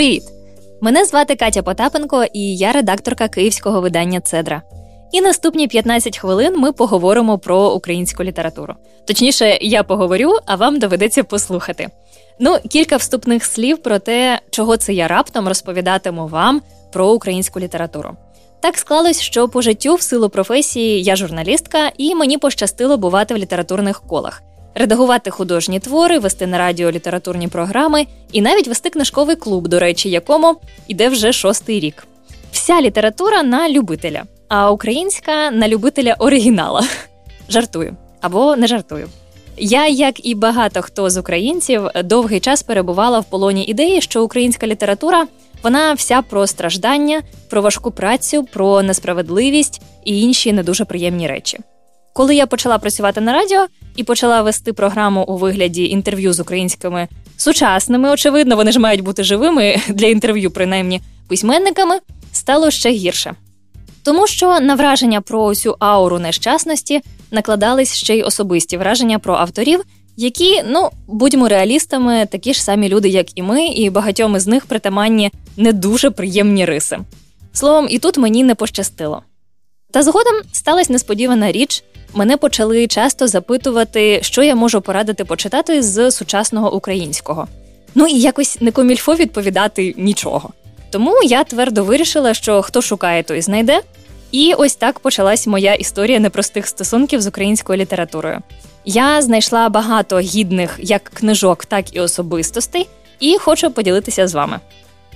Привіт! Мене звати Катя Потапенко, і я редакторка київського видання Цедра. І наступні 15 хвилин ми поговоримо про українську літературу. Точніше, я поговорю, а вам доведеться послухати. Ну, кілька вступних слів про те, чого це я раптом розповідатиму вам про українську літературу. Так склалось, що по життю в силу професії я журналістка, і мені пощастило бувати в літературних колах, редагувати художні твори, вести на радіо літературні програми і навіть вести книжковий клуб, до речі, якому іде вже шостий рік. Вся література на любителя, а українська на любителя оригінала. Жартую або не жартую. Я, як і багато хто з українців, довгий час перебувала в полоні ідеї, що українська література вона вся про страждання, про важку працю, про несправедливість і інші не дуже приємні речі. Коли я почала працювати на радіо і почала вести програму у вигляді інтерв'ю з українськими сучасними, очевидно, вони ж мають бути живими для інтерв'ю, принаймні письменниками, стало ще гірше. Тому що на враження про цю ауру нещасності накладались ще й особисті враження про авторів, які, ну будьмо реалістами, такі ж самі люди, як і ми, і багатьом із них притаманні не дуже приємні риси. Словом, і тут мені не пощастило. Та згодом сталася несподівана річ. Мене почали часто запитувати, що я можу порадити почитати з сучасного українського. Ну і якось не комільфо відповідати нічого. Тому я твердо вирішила, що хто шукає, той знайде. І ось так почалась моя історія непростих стосунків з українською літературою. Я знайшла багато гідних як книжок, так і особистостей, і хочу поділитися з вами.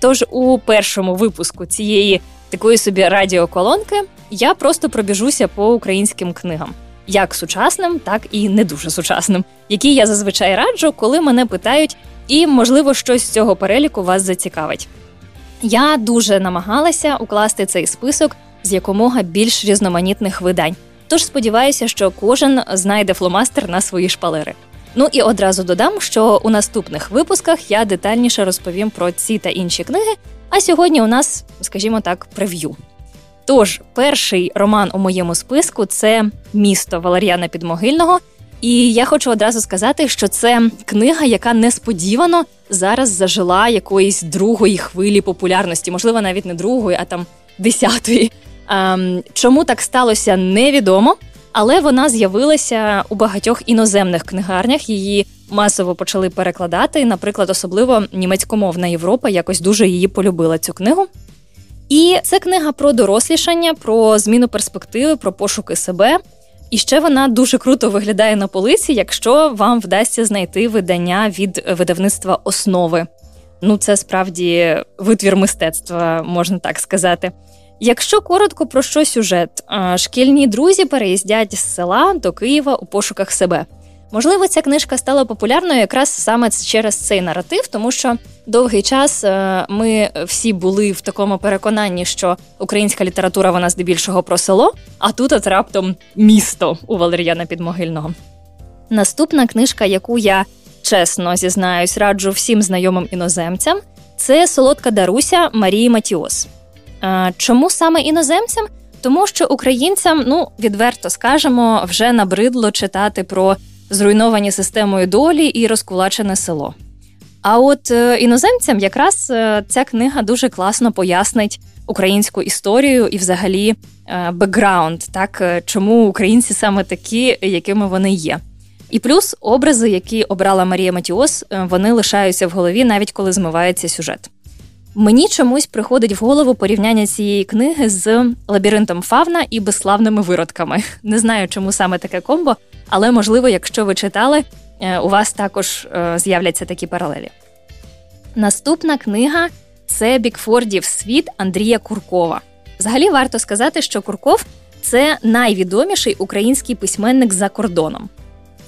Тож у першому випуску цієї такої собі радіоколонки я просто пробіжуся по українським книгам, як сучасним, так і не дуже сучасним, які я зазвичай раджу, коли мене питають, і, можливо, щось з цього переліку вас зацікавить. Я дуже намагалася укласти цей список з якомога більш різноманітних видань. Тож сподіваюся, що кожен знайде фломастер на свої шпалери. Ну і одразу додам, що у наступних випусках я детальніше розповім про ці та інші книги. А сьогодні у нас, скажімо так, прев'ю. Тож, перший роман у моєму списку це місто Валер'яна Підмогильного. І я хочу одразу сказати, що це книга, яка несподівано зараз зажила якоїсь другої хвилі популярності, можливо, навіть не другої, а там десятої. Ем, чому так сталося, невідомо, але вона з'явилася у багатьох іноземних книгарнях. Її масово почали перекладати. Наприклад, особливо німецькомовна Європа якось дуже її полюбила цю книгу. І це книга про дорослішання, про зміну перспективи, про пошуки себе. І ще вона дуже круто виглядає на полиці, якщо вам вдасться знайти видання від видавництва основи. Ну, це справді витвір мистецтва, можна так сказати. Якщо коротко про що сюжет, шкільні друзі переїздять з села до Києва у пошуках себе. Можливо, ця книжка стала популярною якраз саме через цей наратив, тому що довгий час е, ми всі були в такому переконанні, що українська література вона здебільшого про село, а тут от раптом місто у Валер'яна Підмогильного. Наступна книжка, яку я чесно зізнаюсь, раджу всім знайомим іноземцям, це солодка Даруся Марії Матіос. Е, чому саме іноземцям? Тому що українцям, ну відверто скажемо, вже набридло читати про зруйновані системою долі і розкулачене село. А от е, іноземцям якраз е, ця книга дуже класно пояснить українську історію і, взагалі, бекграунд, так чому українці саме такі, якими вони є. І плюс образи, які обрала Марія Матіос, вони лишаються в голові, навіть коли змивається сюжет. Мені чомусь приходить в голову порівняння цієї книги з лабіринтом Фавна і безславними виродками. Не знаю, чому саме таке комбо, але можливо, якщо ви читали, е, у вас також е, з'являться такі паралелі. Наступна книга це Бікфордів світ Андрія Куркова. Взагалі варто сказати, що Курков це найвідоміший український письменник за кордоном.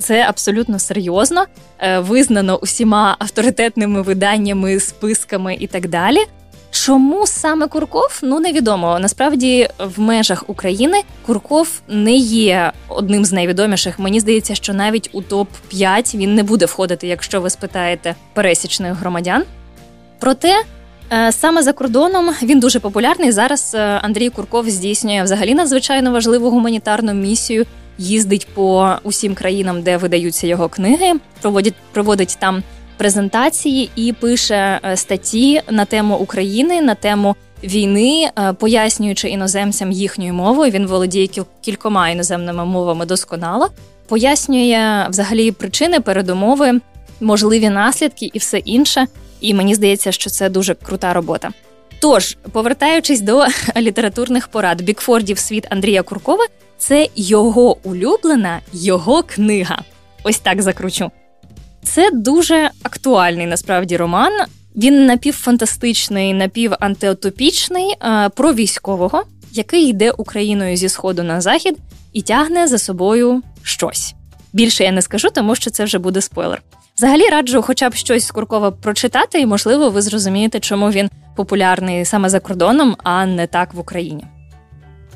Це абсолютно серйозно, е, визнано усіма авторитетними виданнями, списками і так далі. Чому саме Курков? Ну невідомо. Насправді, в межах України Курков не є одним з найвідоміших. Мені здається, що навіть у топ 5 він не буде входити, якщо ви спитаєте пересічних громадян. Проте е, саме за кордоном він дуже популярний. Зараз е, Андрій Курков здійснює взагалі надзвичайно важливу гуманітарну місію їздить по усім країнам, де видаються його книги, проводить проводить там презентації і пише е, статті на тему України, на тему війни, е, пояснюючи іноземцям їхньою мовою. Він володіє кількома іноземними мовами досконало, пояснює взагалі причини передумови, можливі наслідки і все інше. І мені здається, що це дуже крута робота. Тож, повертаючись до літературних порад Бікфордів світ Андрія Куркова, це його улюблена його книга. Ось так закручу. Це дуже актуальний насправді роман. Він напівфантастичний, напівантиотопічний е, про військового, який йде Україною зі сходу на захід і тягне за собою щось. Більше я не скажу, тому що це вже буде спойлер. Взагалі раджу, хоча б щось з прочитати, і можливо, ви зрозумієте, чому він популярний саме за кордоном, а не так в Україні.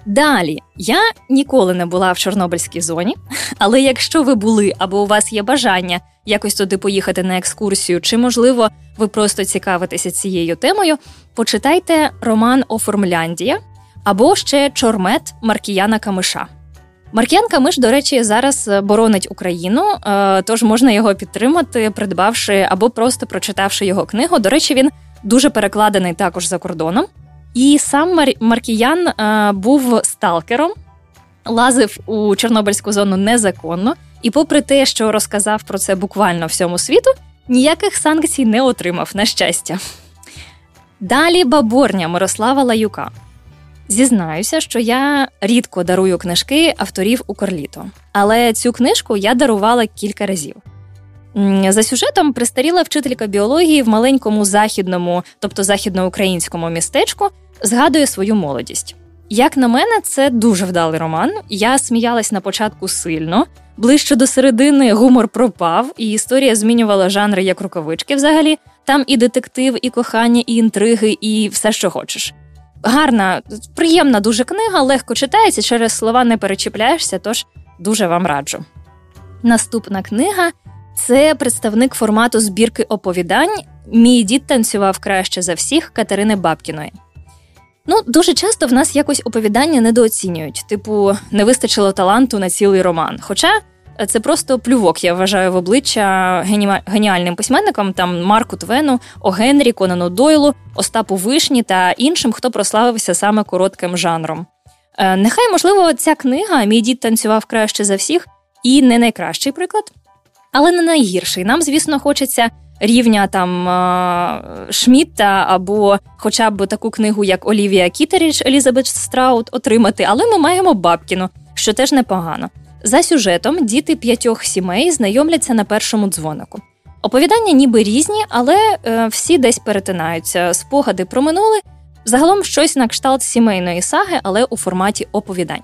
Далі я ніколи не була в Чорнобильській зоні, але якщо ви були або у вас є бажання якось туди поїхати на екскурсію, чи, можливо, ви просто цікавитеся цією темою, почитайте роман Оформляндія або ще Чормет Маркіяна Камиша. Маркіян Камиш, до речі, зараз боронить Україну, е, тож можна його підтримати, придбавши або просто прочитавши його книгу. До речі, він дуже перекладений також за кордоном. І сам Мар- Маркіян е, був сталкером, лазив у Чорнобильську зону незаконно, і, попри те, що розказав про це буквально всьому світу, ніяких санкцій не отримав, на щастя. Далі баборня Мирослава Лаюка. Зізнаюся, що я рідко дарую книжки авторів у Корліто, але цю книжку я дарувала кілька разів. За сюжетом пристаріла вчителька біології в маленькому західному, тобто західноукраїнському містечку, згадує свою молодість. Як на мене, це дуже вдалий роман. Я сміялась на початку сильно. Ближче до середини гумор пропав, і історія змінювала жанри як рукавички. Взагалі, там і детектив, і кохання, і інтриги, і все, що хочеш. Гарна, приємна дуже книга, легко читається, через слова не перечіпляєшся, тож дуже вам раджу. Наступна книга це представник формату збірки оповідань. Мій дід танцював краще за всіх Катерини Бабкіної. Ну, дуже часто в нас якось оповідання недооцінюють, типу, не вистачило таланту на цілий роман. Хоча це просто плювок, я вважаю, в обличчя гені... геніальним письменникам там Марку Твену, О Генрі, Конану Дойлу, Остапу Вишні та іншим, хто прославився саме коротким жанром. Е, нехай, можливо, ця книга Мій дід танцював краще за всіх, і не найкращий приклад, але не найгірший. Нам, звісно, хочеться рівня там Шмітта або хоча б таку книгу, як Олівія Кітеріч, Елізабет Страут, отримати, але ми маємо Бабкіну, що теж непогано. За сюжетом діти п'ятьох сімей знайомляться на першому дзвонику. Оповідання ніби різні, але е, всі десь перетинаються. Спогади про минуле, загалом щось на кшталт сімейної саги, але у форматі оповідань.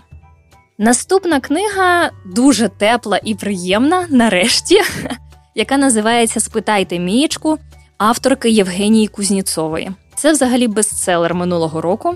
Наступна книга дуже тепла і приємна, нарешті, яка називається Спитайте мієчку авторки Євгенії Кузніцової. Це взагалі бестселер минулого року.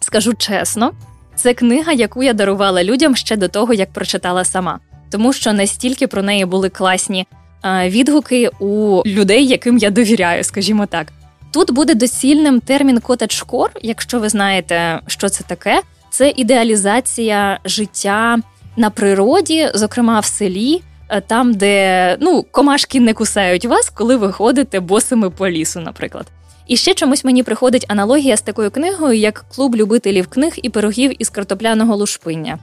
Скажу чесно, це книга, яку я дарувала людям ще до того, як прочитала сама, тому що настільки про неї були класні відгуки у людей, яким я довіряю, скажімо так. Тут буде доцільним термін котедж-кор, якщо ви знаєте, що це таке. Це ідеалізація життя на природі, зокрема в селі, е, там, де ну комашки не кусають вас, коли ви ходите босими по лісу, наприклад. І ще чомусь мені приходить аналогія з такою книгою, як клуб любителів книг і пирогів із картопляного лушпиння.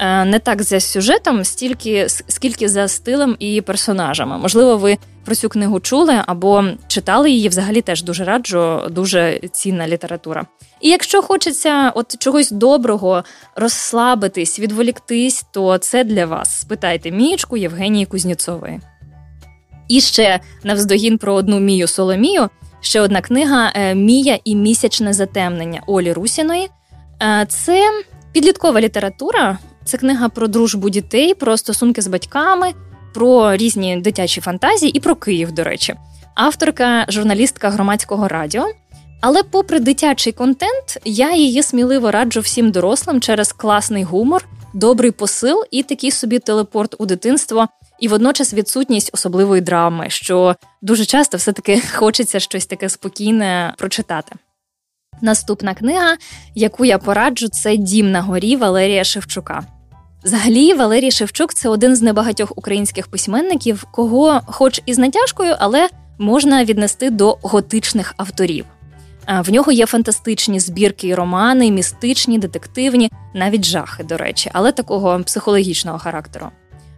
Е, не так за сюжетом, стільки скільки за стилем і персонажами. Можливо, ви про цю книгу чули або читали її. Взагалі теж дуже раджу, дуже цінна література. І якщо хочеться от чогось доброго розслабитись, відволіктись, то це для вас. Спитайте мієчку Євгенії Кузніцової. І ще навздогін про одну Мію Соломію. Ще одна книга е, Мія і місячне затемнення Олі Русіної. Е, це підліткова література. Це книга про дружбу дітей, про стосунки з батьками, про різні дитячі фантазії і про Київ, до речі. Авторка, журналістка громадського радіо. Але, попри дитячий контент, я її сміливо раджу всім дорослим через класний гумор, добрий посил і такий собі телепорт у дитинство, і водночас відсутність особливої драми, що дуже часто все-таки хочеться щось таке спокійне прочитати. Наступна книга, яку я пораджу, це Дім на горі Валерія Шевчука. Взагалі, Валерій Шевчук це один з небагатьох українських письменників, кого, хоч і з натяжкою, але можна віднести до готичних авторів. В нього є фантастичні збірки і романи, містичні, детективні, навіть жахи, до речі, але такого психологічного характеру.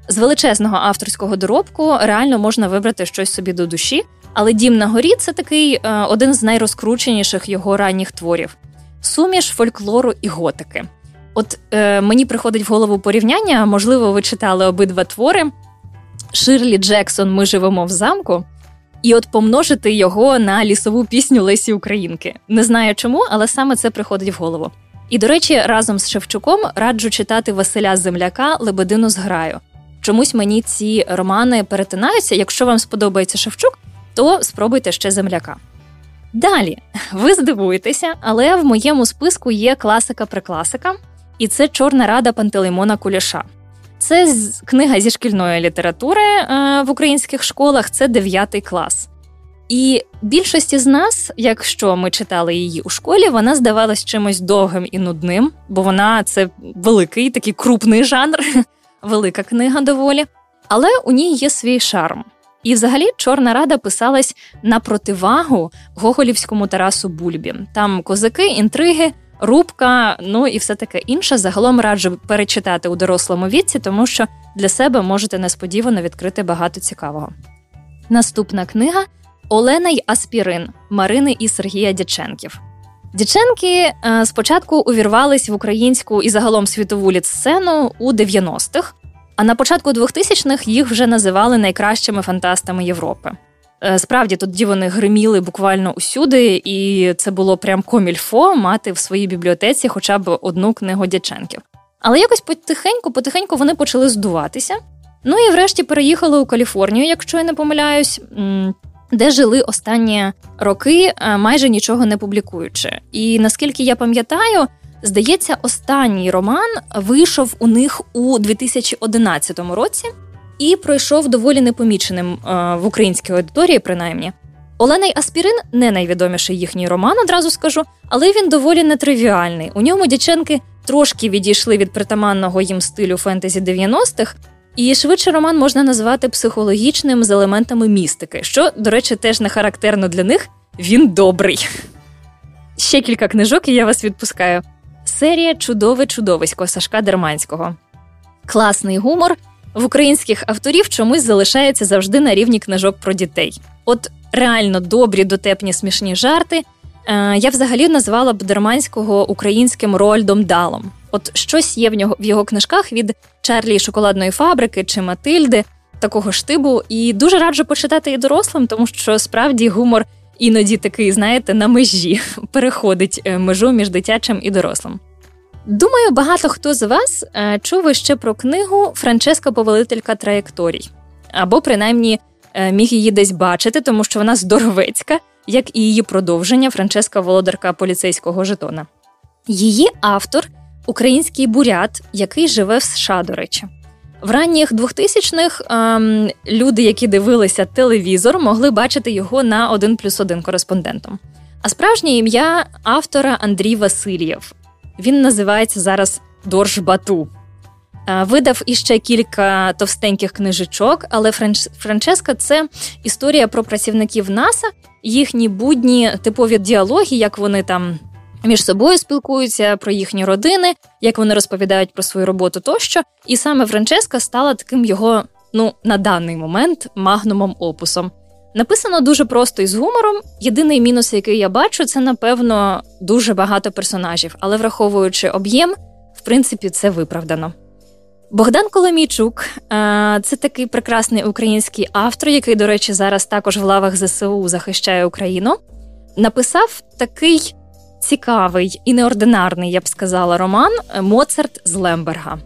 З величезного авторського доробку реально можна вибрати щось собі до душі, але Дім на горі це такий е, один з найрозкрученіших його ранніх творів суміш фольклору і готики. От е, мені приходить в голову порівняння, можливо, ви читали обидва твори. Ширлі Джексон Ми живемо в замку, і от помножити його на лісову пісню Лесі Українки. Не знаю чому, але саме це приходить в голову. І, до речі, разом з Шевчуком раджу читати Василя Земляка Лебедину з граю. Чомусь мені ці романи перетинаються. Якщо вам сподобається Шевчук, то спробуйте ще земляка. Далі, ви здивуєтеся, але в моєму списку є класика-прекласика, і це Чорна рада Пантелеймона Куліша. Це книга зі шкільної літератури е, в українських школах, це 9 клас. І більшості з нас, якщо ми читали її у школі, вона здавалась чимось довгим і нудним, бо вона це великий такий крупний жанр, велика книга доволі. Але у ній є свій шарм. І, взагалі, Чорна рада писалась на противагу Гоголівському Тарасу Бульбі. Там козаки, інтриги, рубка, ну і все таке інше. Загалом раджу перечитати у дорослому віці, тому що для себе можете несподівано відкрити багато цікавого. Наступна книга Олена й Аспірин Марини і Сергія Дяченків. Дяченки е, спочатку увірвались в українську і загалом світову літсцену у 90-х, а на початку 2000-х їх вже називали найкращими фантастами Європи. Е, справді тоді вони гриміли буквально усюди, і це було прям комільфо мати в своїй бібліотеці хоча б одну книгу Дяченків. Але якось потихеньку, потихеньку вони почали здуватися. Ну і врешті переїхали у Каліфорнію, якщо я не помиляюсь, де жили останні роки, е, майже нічого не публікуючи. І наскільки я пам'ятаю, здається, останній роман вийшов у них у 2011 році і пройшов доволі непоміченим е, в українській аудиторії, принаймні. Олена й Аспірин не найвідоміший їхній роман, одразу скажу, але він доволі нетривіальний. У ньому дівчинки трошки відійшли від притаманного їм стилю фентезі 90-х, і швидше роман можна назвати психологічним з елементами містики, що, до речі, теж не характерно для них. Він добрий. Ще кілька книжок, і я вас відпускаю. Серія Чудове чудовисько Сашка Дерманського. Класний гумор, в українських авторів чомусь залишається завжди на рівні книжок про дітей. От реально добрі, дотепні, смішні жарти. Е, я взагалі назвала б Дерманського українським Рольдом Далом. От щось є в нього в його книжках від Чарлі шоколадної фабрики чи Матильди, такого штибу. І дуже раджу почитати і дорослим, тому що справді гумор іноді такий, знаєте, на межі переходить е, межу між дитячим і дорослим. Думаю, багато хто з вас е, чув ще про книгу Франческа Повелителька траєкторій, або принаймні е, міг її десь бачити, тому що вона здоровецька, як і її продовження Франческа Володарка поліцейського жетона. Її автор український бурят, який живе в США, до речі. В ранніх 2000-х ем, люди, які дивилися телевізор, могли бачити його на один плюс один кореспондентом. А справжнє ім'я автора Андрій Васильєв. Він називається зараз Дорж Бату. Видав іще кілька товстеньких книжечок, але Франческа це історія про працівників НАСА, їхні будні типові діалоги, як вони там між собою спілкуються про їхні родини, як вони розповідають про свою роботу тощо. І саме Франческа стала таким його, ну на даний момент, магнумом опусом. Написано дуже просто і з гумором. Єдиний мінус, який я бачу, це напевно дуже багато персонажів, але враховуючи об'єм, в принципі, це виправдано. Богдан Коломійчук це такий прекрасний український автор, який, до речі, зараз також в лавах ЗСУ захищає Україну. Написав такий цікавий і неординарний, я б сказала, роман Моцарт з Лемберга.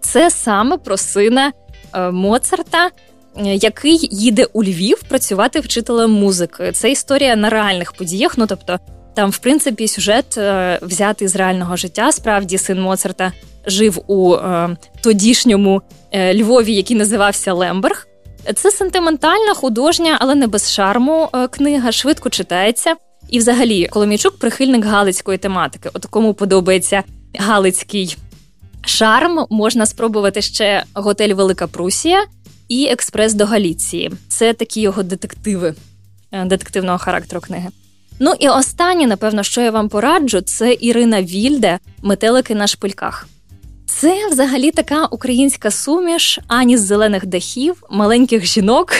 Це саме про сина е, Моцарта, Е, який їде у Львів працювати вчителем музики. Це історія на реальних подіях. Ну тобто, там, в принципі, сюжет е, взятий з реального життя. Справді, син Моцарта жив у е, тодішньому е, Львові, який називався Лемберг. Це сентиментальна, художня, але не без шарму е, книга, швидко читається. І, взагалі, Коломійчук прихильник галицької тематики. От кому подобається галицький шарм, можна спробувати ще готель Велика Прусія і Експрес до Галіції. Це такі його детективи е, детективного характеру книги. Ну і останнє, напевно, що я вам пораджу, це Ірина Вільде Метелики на шпильках. Це взагалі така українська суміш ані з зелених дахів, маленьких жінок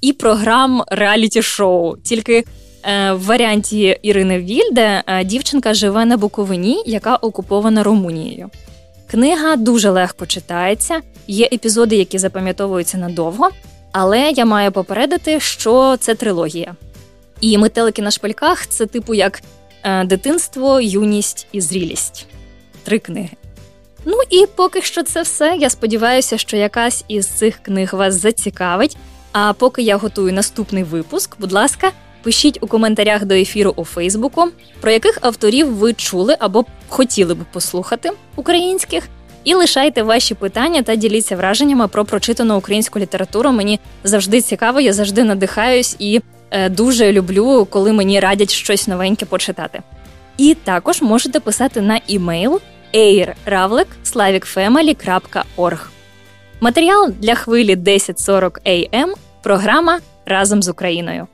і програм реаліті-шоу. Тільки в варіанті Ірини Вільде е, дівчинка живе на Буковині, яка окупована Румунією. Книга дуже легко читається, є епізоди, які запам'ятовуються надовго, але я маю попередити, що це трилогія. І метелики на шпальках це типу як е, дитинство, юність і зрілість. Три книги. Ну і поки що це все. Я сподіваюся, що якась із цих книг вас зацікавить. А поки я готую наступний випуск, будь ласка, пишіть у коментарях до ефіру у Фейсбуку, про яких авторів ви чули або хотіли б послухати українських. І лишайте ваші питання та діліться враженнями про прочитану українську літературу. Мені завжди цікаво, я завжди надихаюсь і е, дуже люблю, коли мені радять щось новеньке почитати. І також можете писати на імейл airravlik.slavicfamily.org. Матеріал для хвилі 1040 AM. Програма разом з Україною.